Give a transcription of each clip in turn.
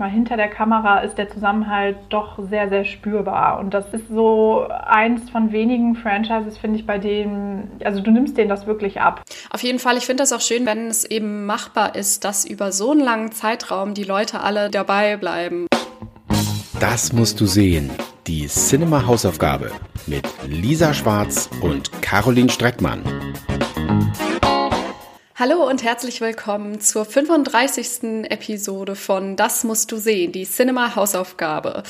Mal hinter der Kamera ist der Zusammenhalt doch sehr, sehr spürbar. Und das ist so eins von wenigen Franchises, finde ich, bei denen, also du nimmst denen das wirklich ab. Auf jeden Fall, ich finde das auch schön, wenn es eben machbar ist, dass über so einen langen Zeitraum die Leute alle dabei bleiben. Das musst du sehen. Die Cinema Hausaufgabe mit Lisa Schwarz und Caroline Streckmann. Hallo und herzlich willkommen zur 35. Episode von Das musst du sehen, die Cinema Hausaufgabe.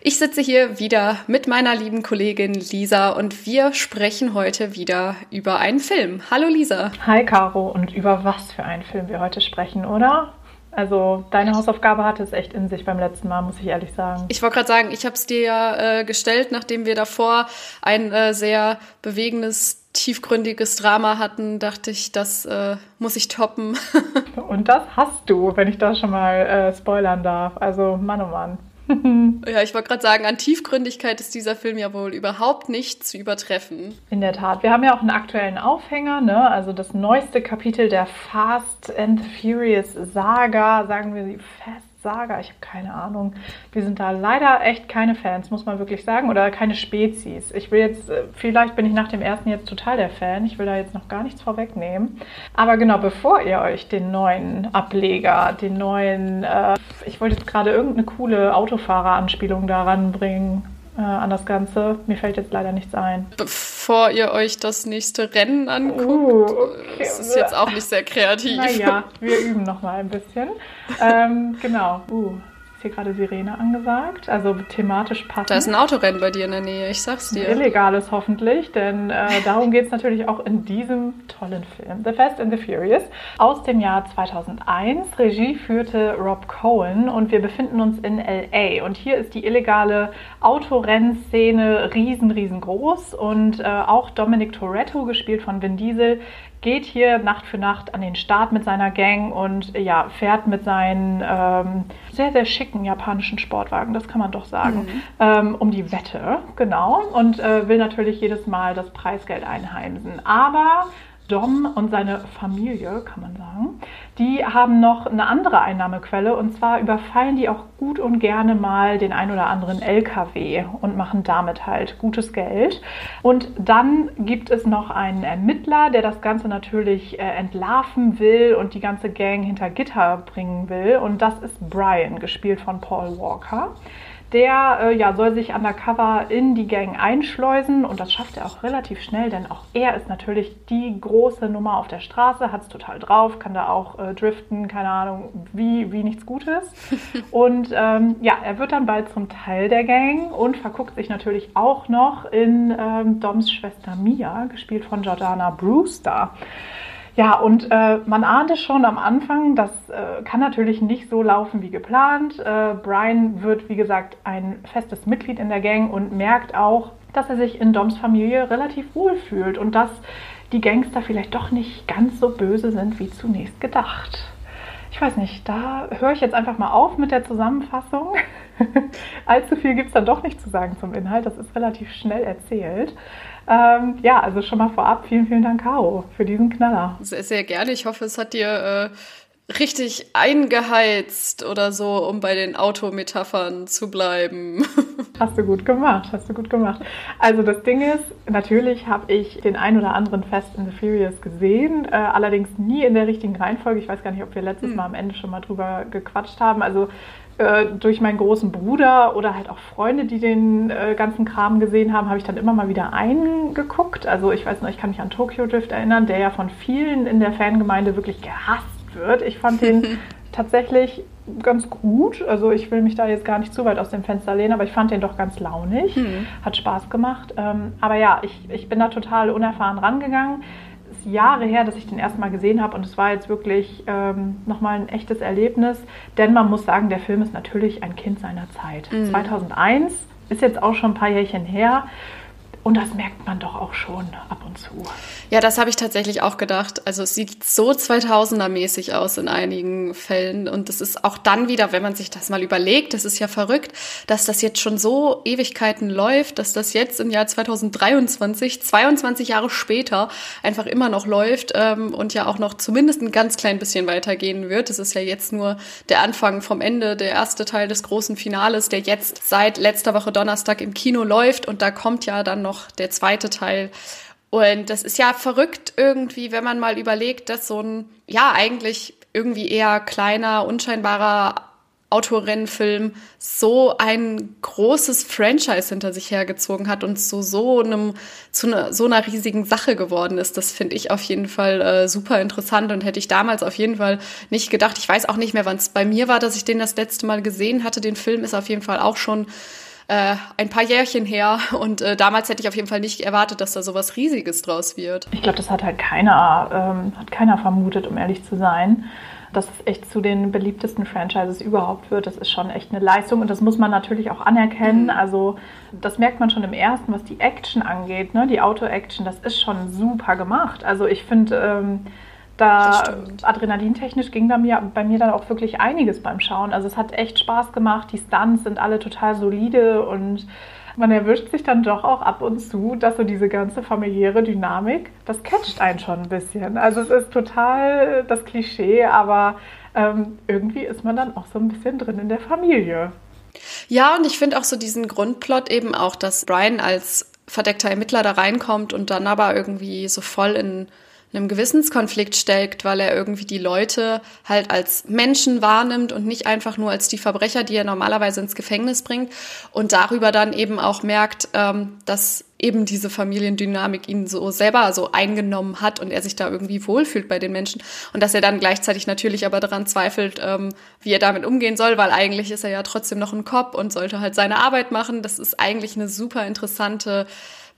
Ich sitze hier wieder mit meiner lieben Kollegin Lisa und wir sprechen heute wieder über einen Film. Hallo Lisa. Hi Caro und über was für einen Film wir heute sprechen, oder? Also deine Hausaufgabe hatte es echt in sich beim letzten Mal, muss ich ehrlich sagen. Ich wollte gerade sagen, ich habe es dir ja äh, gestellt, nachdem wir davor ein äh, sehr bewegendes tiefgründiges Drama hatten, dachte ich, das äh, muss ich toppen. Und das hast du, wenn ich das schon mal äh, spoilern darf. Also Mann, oh Mann. ja, ich wollte gerade sagen, an Tiefgründigkeit ist dieser Film ja wohl überhaupt nicht zu übertreffen. In der Tat. Wir haben ja auch einen aktuellen Aufhänger, ne? Also das neueste Kapitel der Fast and Furious Saga, sagen wir sie Fast Saga, ich habe keine Ahnung. Wir sind da leider echt keine Fans, muss man wirklich sagen, oder keine Spezies. Ich will jetzt, äh, vielleicht bin ich nach dem ersten jetzt total der Fan, ich will da jetzt noch gar nichts vorwegnehmen. Aber genau, bevor ihr euch den neuen Ableger, den neuen, äh, ich wollte jetzt gerade irgendeine coole Autofahrer-Anspielung daran bringen, äh, an das Ganze. Mir fällt jetzt leider nichts ein. Bevor ihr euch das nächste Rennen anguckt, uh, okay. das ist jetzt auch nicht sehr kreativ. Naja, wir üben noch mal ein bisschen. ähm, genau. Uh, ist hier gerade Sirene angesagt, also thematisch passend. Da ist ein Autorennen bei dir in der Nähe, ich sag's dir. Illegales hoffentlich, denn äh, darum geht es natürlich auch in diesem tollen Film, The Fast and the Furious, aus dem Jahr 2001. Regie führte Rob Cohen und wir befinden uns in L.A. Und hier ist die illegale Autorennszene riesen, riesengroß und äh, auch Dominic Toretto, gespielt von Vin Diesel, geht hier Nacht für Nacht an den Start mit seiner Gang und ja, fährt mit seinen ähm, sehr, sehr schicken japanischen Sportwagen, das kann man doch sagen, mhm. ähm, um die Wette, genau, und äh, will natürlich jedes Mal das Preisgeld einheimsen. Aber Dom und seine Familie, kann man sagen, die haben noch eine andere Einnahmequelle und zwar überfallen die auch gut und gerne mal den ein oder anderen LKW und machen damit halt gutes Geld. Und dann gibt es noch einen Ermittler, der das Ganze natürlich äh, entlarven will und die ganze Gang hinter Gitter bringen will und das ist Brian, gespielt von Paul Walker. Der äh, ja, soll sich undercover in die Gang einschleusen und das schafft er auch relativ schnell, denn auch er ist natürlich die große Nummer auf der Straße, hat es total drauf, kann da auch äh, driften, keine Ahnung, wie, wie nichts Gutes. und ähm, ja, er wird dann bald zum Teil der Gang und verguckt sich natürlich auch noch in ähm, Doms Schwester Mia, gespielt von Jordana Brewster. Ja, und äh, man ahnte schon am Anfang, das äh, kann natürlich nicht so laufen wie geplant. Äh, Brian wird, wie gesagt, ein festes Mitglied in der Gang und merkt auch, dass er sich in Doms Familie relativ wohl fühlt und dass die Gangster vielleicht doch nicht ganz so böse sind wie zunächst gedacht. Ich weiß nicht, da höre ich jetzt einfach mal auf mit der Zusammenfassung. Allzu viel gibt es dann doch nicht zu sagen zum Inhalt, das ist relativ schnell erzählt. Ähm, ja, also schon mal vorab vielen, vielen Dank, Caro, für diesen Knaller. Sehr, sehr gerne. Ich hoffe, es hat dir äh, richtig eingeheizt oder so, um bei den Autometaphern zu bleiben. Hast du gut gemacht, hast du gut gemacht. Also das Ding ist, natürlich habe ich den ein oder anderen Fast in the Furious gesehen, äh, allerdings nie in der richtigen Reihenfolge. Ich weiß gar nicht, ob wir letztes hm. Mal am Ende schon mal drüber gequatscht haben. Also äh, durch meinen großen Bruder oder halt auch Freunde, die den äh, ganzen Kram gesehen haben, habe ich dann immer mal wieder eingeguckt. Also ich weiß noch, ich kann mich an Tokyo Drift erinnern, der ja von vielen in der Fangemeinde wirklich gehasst wird. Ich fand den tatsächlich ganz gut. Also ich will mich da jetzt gar nicht zu weit aus dem Fenster lehnen, aber ich fand den doch ganz launig. Mhm. Hat Spaß gemacht. Ähm, aber ja, ich, ich bin da total unerfahren rangegangen ist Jahre her, dass ich den erstmal gesehen habe und es war jetzt wirklich ähm, nochmal ein echtes Erlebnis, denn man muss sagen, der Film ist natürlich ein Kind seiner Zeit. Mhm. 2001 ist jetzt auch schon ein paar Jährchen her Und das merkt man doch auch schon ab und zu. Ja, das habe ich tatsächlich auch gedacht. Also es sieht so 2000er-mäßig aus in einigen Fällen. Und das ist auch dann wieder, wenn man sich das mal überlegt, das ist ja verrückt, dass das jetzt schon so Ewigkeiten läuft, dass das jetzt im Jahr 2023, 22 Jahre später, einfach immer noch läuft ähm, und ja auch noch zumindest ein ganz klein bisschen weitergehen wird. Das ist ja jetzt nur der Anfang vom Ende, der erste Teil des großen Finales, der jetzt seit letzter Woche Donnerstag im Kino läuft. Und da kommt ja dann noch noch der zweite Teil. Und das ist ja verrückt irgendwie, wenn man mal überlegt, dass so ein, ja, eigentlich irgendwie eher kleiner, unscheinbarer Autorennenfilm so ein großes Franchise hinter sich hergezogen hat und zu so einem zu einer, so einer riesigen Sache geworden ist. Das finde ich auf jeden Fall äh, super interessant und hätte ich damals auf jeden Fall nicht gedacht. Ich weiß auch nicht mehr, wann es bei mir war, dass ich den das letzte Mal gesehen hatte. Den Film ist auf jeden Fall auch schon äh, ein paar Jährchen her und äh, damals hätte ich auf jeden Fall nicht erwartet, dass da sowas Riesiges draus wird. Ich glaube, das hat halt keiner, ähm, hat keiner vermutet, um ehrlich zu sein. Dass es echt zu den beliebtesten Franchises überhaupt wird, das ist schon echt eine Leistung und das muss man natürlich auch anerkennen. Mhm. Also das merkt man schon im ersten, was die Action angeht, ne? die Auto-Action, das ist schon super gemacht. Also ich finde, ähm, da adrenalintechnisch ging bei mir, bei mir dann auch wirklich einiges beim Schauen. Also es hat echt Spaß gemacht. Die Stunts sind alle total solide und man erwischt sich dann doch auch ab und zu, dass so diese ganze familiäre Dynamik, das catcht einen schon ein bisschen. Also es ist total das Klischee, aber ähm, irgendwie ist man dann auch so ein bisschen drin in der Familie. Ja, und ich finde auch so diesen Grundplot eben auch, dass Brian als verdeckter Ermittler da reinkommt und dann aber irgendwie so voll in einem Gewissenskonflikt steckt, weil er irgendwie die Leute halt als Menschen wahrnimmt und nicht einfach nur als die Verbrecher, die er normalerweise ins Gefängnis bringt und darüber dann eben auch merkt, ähm, dass eben diese Familiendynamik ihn so selber so eingenommen hat und er sich da irgendwie wohlfühlt bei den Menschen und dass er dann gleichzeitig natürlich aber daran zweifelt, ähm, wie er damit umgehen soll, weil eigentlich ist er ja trotzdem noch ein Cop und sollte halt seine Arbeit machen. Das ist eigentlich eine super interessante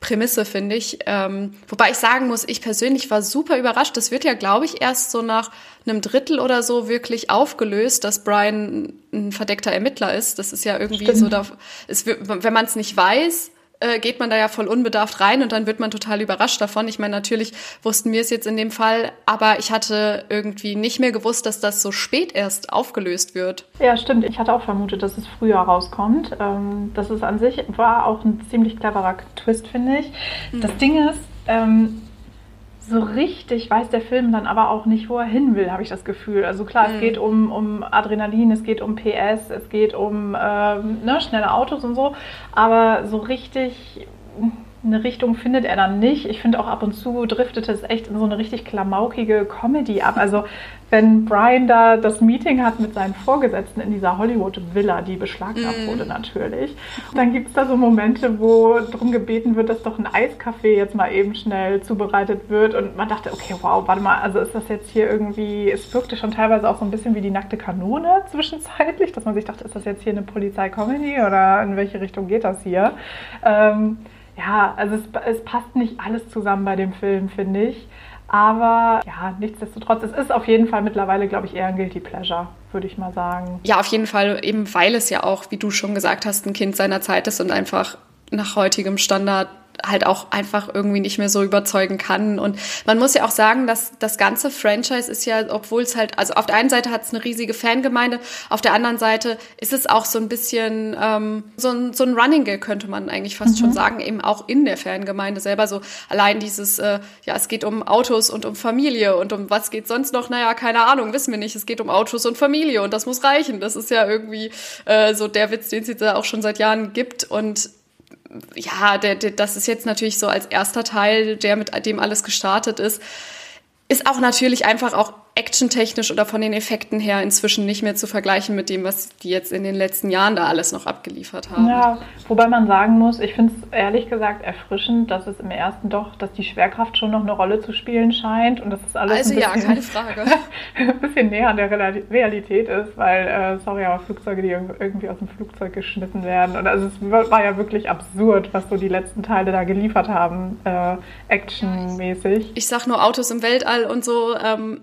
Prämisse, finde ich. Ähm, wobei ich sagen muss, ich persönlich war super überrascht. Das wird ja, glaube ich, erst so nach einem Drittel oder so wirklich aufgelöst, dass Brian ein verdeckter Ermittler ist. Das ist ja irgendwie Stimmt. so, da, es, wenn man es nicht weiß, äh, geht man da ja voll unbedarft rein und dann wird man total überrascht davon. Ich meine, natürlich wussten wir es jetzt in dem Fall, aber ich hatte irgendwie nicht mehr gewusst, dass das so spät erst aufgelöst wird. Ja, stimmt. Ich hatte auch vermutet, dass es früher rauskommt. Ähm, das ist an sich war auch ein ziemlich cleverer Twist, finde ich. Mhm. Das Ding ist, ähm, so richtig weiß der Film dann aber auch nicht, wo er hin will, habe ich das Gefühl. Also klar, mhm. es geht um, um Adrenalin, es geht um PS, es geht um ähm, ne, schnelle Autos und so, aber so richtig eine Richtung findet er dann nicht. Ich finde auch ab und zu driftet es echt in so eine richtig klamaukige Comedy ab. Also wenn Brian da das Meeting hat mit seinen Vorgesetzten in dieser Hollywood-Villa, die beschlagnahmt mm. wurde natürlich, dann gibt es da so Momente, wo darum gebeten wird, dass doch ein Eiskaffee jetzt mal eben schnell zubereitet wird. Und man dachte, okay, wow, warte mal, also ist das jetzt hier irgendwie, es wirkte schon teilweise auch so ein bisschen wie die nackte Kanone zwischenzeitlich, dass man sich dachte, ist das jetzt hier eine Polizei-Comedy oder in welche Richtung geht das hier? Ähm, ja, also es, es passt nicht alles zusammen bei dem Film, finde ich. Aber ja, nichtsdestotrotz, es ist auf jeden Fall mittlerweile, glaube ich, eher ein Guilty Pleasure, würde ich mal sagen. Ja, auf jeden Fall, eben weil es ja auch, wie du schon gesagt hast, ein Kind seiner Zeit ist und einfach nach heutigem Standard halt auch einfach irgendwie nicht mehr so überzeugen kann. Und man muss ja auch sagen, dass das ganze Franchise ist ja, obwohl es halt, also auf der einen Seite hat es eine riesige Fangemeinde, auf der anderen Seite ist es auch so ein bisschen ähm, so, ein, so ein Running Gag, könnte man eigentlich fast mhm. schon sagen, eben auch in der Fangemeinde selber. So allein dieses, äh, ja, es geht um Autos und um Familie und um was geht sonst noch? Naja, keine Ahnung, wissen wir nicht. Es geht um Autos und Familie und das muss reichen. Das ist ja irgendwie äh, so der Witz, den es jetzt auch schon seit Jahren gibt. Und ja, der, der, das ist jetzt natürlich so als erster Teil, der mit dem alles gestartet ist, ist auch natürlich einfach auch actiontechnisch oder von den Effekten her inzwischen nicht mehr zu vergleichen mit dem, was die jetzt in den letzten Jahren da alles noch abgeliefert haben. Ja, wobei man sagen muss, ich finde es ehrlich gesagt erfrischend, dass es im ersten doch, dass die Schwerkraft schon noch eine Rolle zu spielen scheint und dass es alles also ein bisschen, ja, keine Frage. ein bisschen näher an der Realität ist, weil, äh, sorry, aber Flugzeuge, die irgendwie aus dem Flugzeug geschnitten werden und also es war ja wirklich absurd, was so die letzten Teile da geliefert haben, äh, actionmäßig. Ich sag nur Autos im Weltall und so, ähm,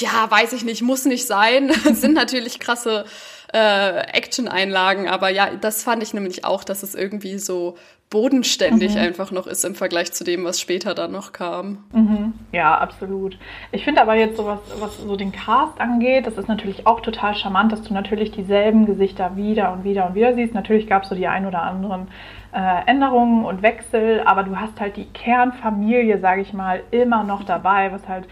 ja, weiß ich nicht, muss nicht sein. sind natürlich krasse äh, Action-Einlagen. Aber ja, das fand ich nämlich auch, dass es irgendwie so bodenständig mhm. einfach noch ist im Vergleich zu dem, was später dann noch kam. Mhm. Ja, absolut. Ich finde aber jetzt so was, was so den Cast angeht, das ist natürlich auch total charmant, dass du natürlich dieselben Gesichter wieder und wieder und wieder siehst. Natürlich gab es so die ein oder anderen äh, Änderungen und Wechsel, aber du hast halt die Kernfamilie, sage ich mal, immer noch dabei, was halt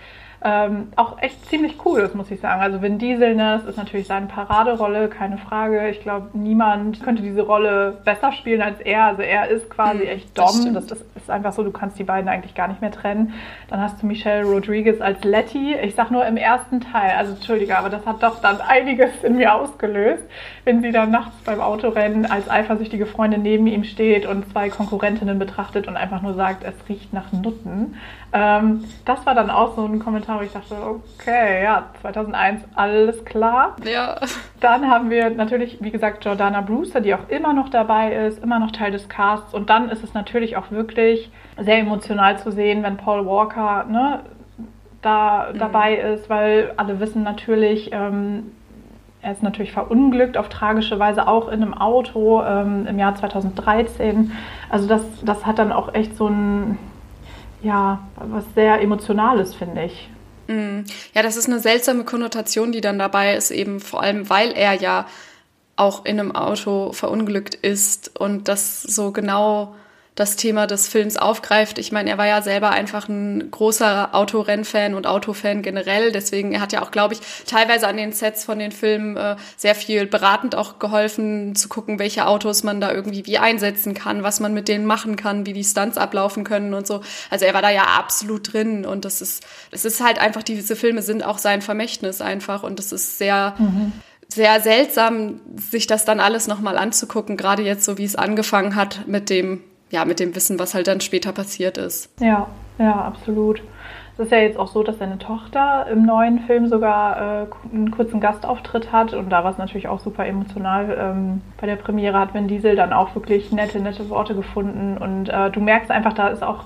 ähm, auch echt ziemlich cool ist, muss ich sagen. Also Vin Diesel, ne, das ist natürlich seine Paraderolle, keine Frage. Ich glaube, niemand könnte diese Rolle besser spielen als er. Also er ist quasi hm, echt Dom. Das, das, ist einfach so, du kannst die beiden eigentlich gar nicht mehr trennen. Dann hast du Michelle Rodriguez als Letty. Ich sag nur im ersten Teil, also entschuldige, aber das hat doch dann einiges in mir ausgelöst, wenn sie dann nachts beim Autorennen als eifersüchtige Freundin neben ihm steht und zwei Konkurrentinnen betrachtet und einfach nur sagt, es riecht nach Nutten. Ähm, das war dann auch so ein Kommentar, wo ich dachte, okay, ja, 2001, alles klar. Ja. Dann haben wir natürlich, wie gesagt, Jordana Brewster, die auch immer noch dabei ist, immer noch Teil des Casts. Und dann ist es natürlich auch wirklich sehr emotional zu sehen, wenn Paul Walker ne, da mhm. dabei ist, weil alle wissen natürlich, ähm, er ist natürlich verunglückt auf tragische Weise auch in einem Auto ähm, im Jahr 2013. Also das, das hat dann auch echt so ein ja, was sehr Emotionales, finde ich. Mm. Ja, das ist eine seltsame Konnotation, die dann dabei ist, eben vor allem, weil er ja auch in einem Auto verunglückt ist und das so genau das Thema des Films aufgreift. Ich meine, er war ja selber einfach ein großer Autorennfan und Autofan generell. Deswegen, er hat ja auch, glaube ich, teilweise an den Sets von den Filmen äh, sehr viel beratend auch geholfen, zu gucken, welche Autos man da irgendwie wie einsetzen kann, was man mit denen machen kann, wie die Stunts ablaufen können und so. Also er war da ja absolut drin und das ist, es ist halt einfach, diese Filme sind auch sein Vermächtnis einfach und es ist sehr, mhm sehr seltsam, sich das dann alles nochmal anzugucken, gerade jetzt so, wie es angefangen hat mit dem ja, mit dem Wissen, was halt dann später passiert ist. Ja, ja, absolut. Es ist ja jetzt auch so, dass seine Tochter im neuen Film sogar äh, einen kurzen Gastauftritt hat und da war es natürlich auch super emotional. Ähm, bei der Premiere hat Vin Diesel dann auch wirklich nette, nette Worte gefunden und äh, du merkst einfach, da ist auch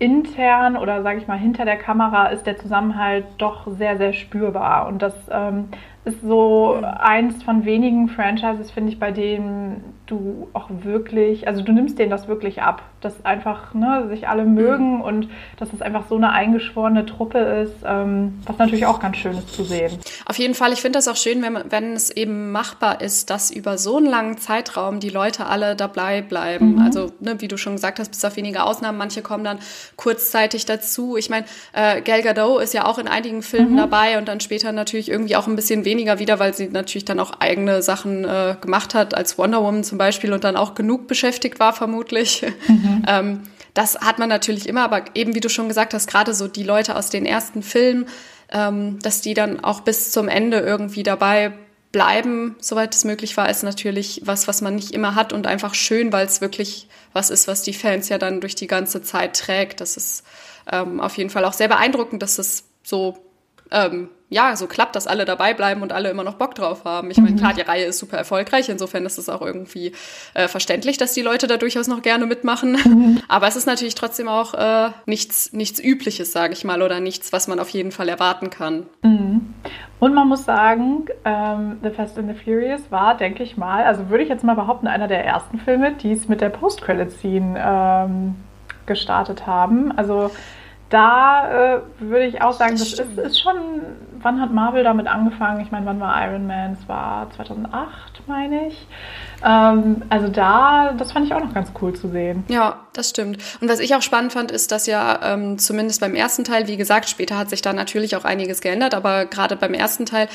intern oder sage ich mal hinter der Kamera ist der Zusammenhalt doch sehr, sehr spürbar und das ähm, ist so mhm. eins von wenigen Franchises, finde ich, bei denen du auch wirklich, also du nimmst denen das wirklich ab, dass einfach ne, sich alle mögen mhm. und dass es einfach so eine eingeschworene Truppe ist, ähm, was natürlich auch ganz schön ist zu sehen. Auf jeden Fall, ich finde das auch schön, wenn, wenn es eben machbar ist, dass über so einen langen Zeitraum die Leute alle dabei bleiben. Mhm. Also, ne, wie du schon gesagt hast, bis auf wenige Ausnahmen, manche kommen dann kurzzeitig dazu. Ich meine, äh, Gal Gadot ist ja auch in einigen Filmen mhm. dabei und dann später natürlich irgendwie auch ein bisschen weniger wieder, weil sie natürlich dann auch eigene Sachen äh, gemacht hat, als Wonder Woman zum Beispiel und dann auch genug beschäftigt war, vermutlich. Mhm. ähm, das hat man natürlich immer, aber eben wie du schon gesagt hast, gerade so die Leute aus den ersten Filmen, ähm, dass die dann auch bis zum Ende irgendwie dabei bleiben, soweit es möglich war, ist natürlich was, was man nicht immer hat und einfach schön, weil es wirklich was ist, was die Fans ja dann durch die ganze Zeit trägt. Das ist ähm, auf jeden Fall auch sehr beeindruckend, dass es so ähm, ja, so klappt, dass alle dabei bleiben und alle immer noch Bock drauf haben. Ich meine, mhm. klar, die Reihe ist super erfolgreich, insofern ist es auch irgendwie äh, verständlich, dass die Leute da durchaus noch gerne mitmachen. Mhm. Aber es ist natürlich trotzdem auch äh, nichts, nichts Übliches, sage ich mal, oder nichts, was man auf jeden Fall erwarten kann. Mhm. Und man muss sagen, ähm, The Fast and the Furious war, denke ich mal, also würde ich jetzt mal behaupten, einer der ersten Filme, die es mit der Post-Credit-Scene ähm, gestartet haben. Also da äh, würde ich auch sagen, das, das ist, ist, schon, wann hat Marvel damit angefangen? Ich meine, wann war Iron Man? Es war 2008, meine ich. Ähm, also da, das fand ich auch noch ganz cool zu sehen. Ja, das stimmt. Und was ich auch spannend fand, ist, dass ja ähm, zumindest beim ersten Teil, wie gesagt, später hat sich da natürlich auch einiges geändert, aber gerade beim ersten Teil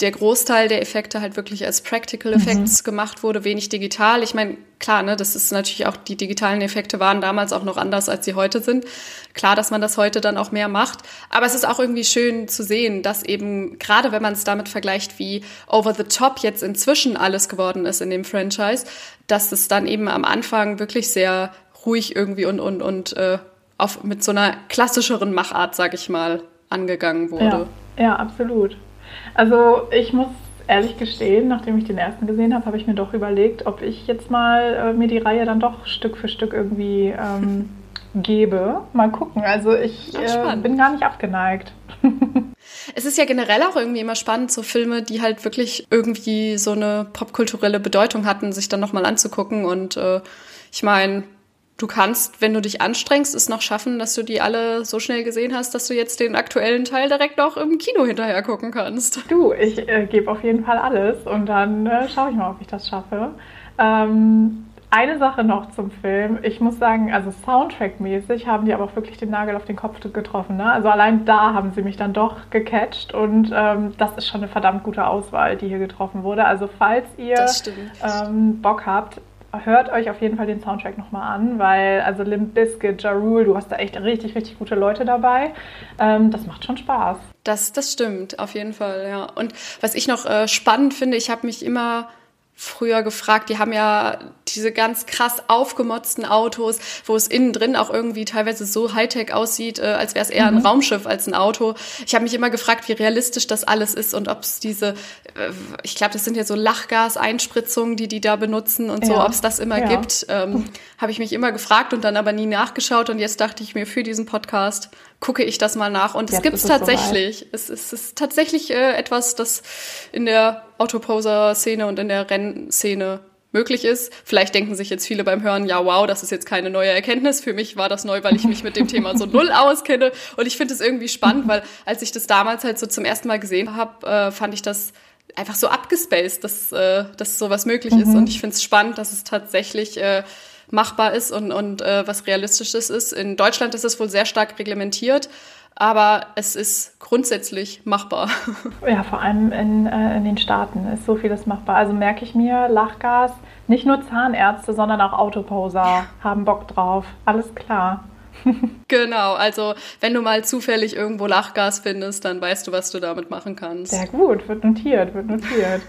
der Großteil der Effekte halt wirklich als Practical Effects mhm. gemacht wurde, wenig digital. Ich meine, klar, ne, das ist natürlich auch, die digitalen Effekte waren damals auch noch anders, als sie heute sind. Klar, dass man das heute dann auch mehr macht. Aber es ist auch irgendwie schön zu sehen, dass eben, gerade wenn man es damit vergleicht, wie over the top jetzt inzwischen alles geworden ist in dem Franchise, dass es dann eben am Anfang wirklich sehr ruhig irgendwie und, und, und äh, auf, mit so einer klassischeren Machart, sag ich mal, angegangen wurde. Ja, ja absolut. Also ich muss ehrlich gestehen, nachdem ich den ersten gesehen habe, habe ich mir doch überlegt, ob ich jetzt mal äh, mir die Reihe dann doch Stück für Stück irgendwie ähm, gebe. Mal gucken. Also ich äh, bin gar nicht abgeneigt. es ist ja generell auch irgendwie immer spannend, so Filme, die halt wirklich irgendwie so eine popkulturelle Bedeutung hatten, sich dann nochmal anzugucken. Und äh, ich meine, du kannst, wenn du dich anstrengst, es noch schaffen, dass du die alle so schnell gesehen hast, dass du jetzt den aktuellen Teil direkt noch im Kino hinterher gucken kannst. Du, ich äh, gebe auf jeden Fall alles und dann äh, schaue ich mal, ob ich das schaffe. Ähm, eine Sache noch zum Film. Ich muss sagen, also Soundtrack-mäßig haben die aber auch wirklich den Nagel auf den Kopf getroffen. Ne? Also allein da haben sie mich dann doch gecatcht und ähm, das ist schon eine verdammt gute Auswahl, die hier getroffen wurde. Also falls ihr ähm, Bock habt, hört euch auf jeden Fall den Soundtrack nochmal an, weil also Limp Bizkit, Ja Rule, du hast da echt richtig, richtig gute Leute dabei. Ähm, das macht schon Spaß. Das, das stimmt, auf jeden Fall, ja. Und was ich noch äh, spannend finde, ich habe mich immer früher gefragt. Die haben ja diese ganz krass aufgemotzten Autos, wo es innen drin auch irgendwie teilweise so Hightech aussieht, äh, als wäre es eher ein mhm. Raumschiff als ein Auto. Ich habe mich immer gefragt, wie realistisch das alles ist und ob es diese, äh, ich glaube, das sind ja so Lachgaseinspritzungen, die die da benutzen und so, ja. ob es das immer ja. gibt. Ähm, habe ich mich immer gefragt und dann aber nie nachgeschaut und jetzt dachte ich mir für diesen Podcast gucke ich das mal nach. Und es gibt es tatsächlich. Es, es ist tatsächlich äh, etwas, das in der Autoposer-Szene und in der Rennszene möglich ist. Vielleicht denken sich jetzt viele beim Hören, ja, wow, das ist jetzt keine neue Erkenntnis. Für mich war das neu, weil ich mich mit dem Thema so null auskenne. Und ich finde es irgendwie spannend, weil als ich das damals halt so zum ersten Mal gesehen habe, äh, fand ich das einfach so abgespaced, dass, äh, dass sowas möglich mhm. ist. Und ich finde es spannend, dass es tatsächlich äh, machbar ist und, und äh, was realistisches ist. In Deutschland ist es wohl sehr stark reglementiert, aber es ist grundsätzlich machbar. Ja, vor allem in, äh, in den Staaten ist so vieles machbar. Also merke ich mir, Lachgas, nicht nur Zahnärzte, sondern auch Autoposer haben Bock drauf. Alles klar. genau, also wenn du mal zufällig irgendwo Lachgas findest, dann weißt du, was du damit machen kannst. Sehr gut, wird notiert, wird notiert.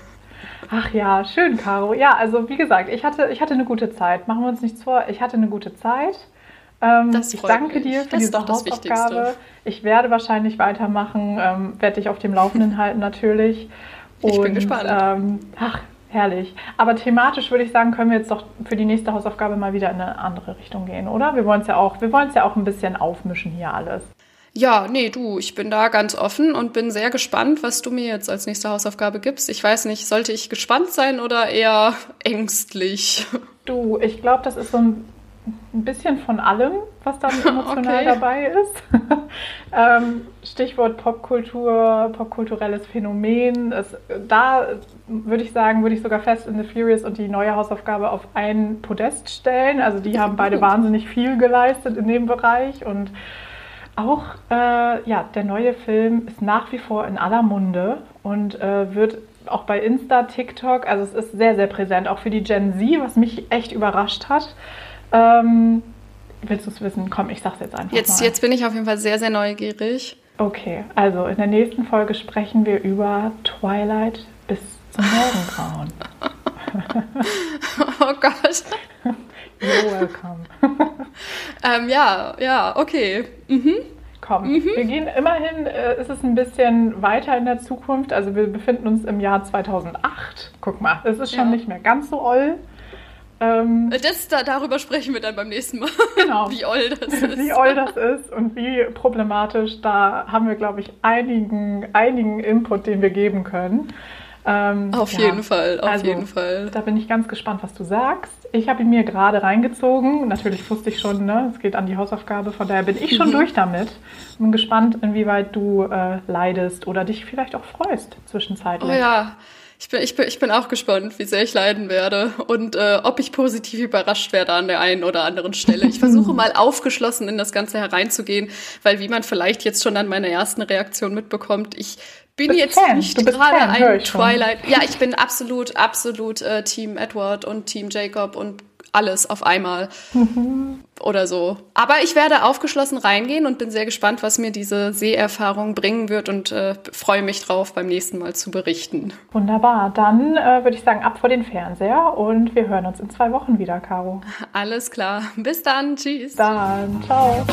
Ach ja, schön, Caro. Ja, also wie gesagt, ich hatte, ich hatte eine gute Zeit. Machen wir uns nichts vor, ich hatte eine gute Zeit. Ähm, ich danke mich. dir für das diese Hausaufgabe. Ich werde wahrscheinlich weitermachen, ähm, werde dich auf dem Laufenden halten natürlich. Und, ich bin gespannt. Ähm, ach, herrlich. Aber thematisch würde ich sagen, können wir jetzt doch für die nächste Hausaufgabe mal wieder in eine andere Richtung gehen, oder? Wir wollen es ja auch, wir wollen es ja auch ein bisschen aufmischen hier alles. Ja, nee, du, ich bin da ganz offen und bin sehr gespannt, was du mir jetzt als nächste Hausaufgabe gibst. Ich weiß nicht, sollte ich gespannt sein oder eher ängstlich? Du, ich glaube, das ist so ein, bisschen von allem, was dann emotional okay. dabei ist. ähm, Stichwort Popkultur, popkulturelles Phänomen. Es, da würde ich sagen, würde ich sogar Fast in the Furious und die neue Hausaufgabe auf ein Podest stellen. Also die haben beide wahnsinnig viel geleistet in dem Bereich und auch äh, ja, der neue Film ist nach wie vor in aller Munde und äh, wird auch bei Insta, TikTok, also es ist sehr, sehr präsent, auch für die Gen Z, was mich echt überrascht hat. Ähm, willst du es wissen? Komm, ich sag's jetzt einfach jetzt, mal. Jetzt bin ich auf jeden Fall sehr, sehr neugierig. Okay, also in der nächsten Folge sprechen wir über Twilight bis zum Morgengrauen. oh Gott. You're welcome. ähm, ja, ja, okay. Mhm. Komm, mhm. wir gehen immerhin, äh, ist es ein bisschen weiter in der Zukunft. Also wir befinden uns im Jahr 2008. Guck mal, es ist schon ja. nicht mehr ganz so oll. Ähm, das, da, darüber sprechen wir dann beim nächsten Mal. Genau. wie oll das ist. Wie oll das ist und wie problematisch. Da haben wir, glaube ich, einigen, einigen Input, den wir geben können. Ähm, auf ja, jeden Fall, auf also, jeden Fall. Da bin ich ganz gespannt, was du sagst. Ich habe ihn mir gerade reingezogen. Natürlich wusste ich schon, ne, es geht an die Hausaufgabe. Von daher bin ich schon mhm. durch damit. Bin gespannt, inwieweit du äh, leidest oder dich vielleicht auch freust zwischenzeitlich. Oh ja. Ich bin, ich, bin, ich bin auch gespannt, wie sehr ich leiden werde und äh, ob ich positiv überrascht werde an der einen oder anderen Stelle. Ich versuche mal aufgeschlossen in das Ganze hereinzugehen, weil wie man vielleicht jetzt schon an meiner ersten Reaktion mitbekommt, ich bin jetzt Fan. nicht gerade ein Twilight. Ja, ich bin absolut, absolut äh, Team Edward und Team Jacob und alles auf einmal mhm. oder so. Aber ich werde aufgeschlossen reingehen und bin sehr gespannt, was mir diese Seherfahrung bringen wird und äh, freue mich drauf, beim nächsten Mal zu berichten. Wunderbar. Dann äh, würde ich sagen, ab vor den Fernseher und wir hören uns in zwei Wochen wieder, Caro. Alles klar. Bis dann. Tschüss. Dann. Ciao.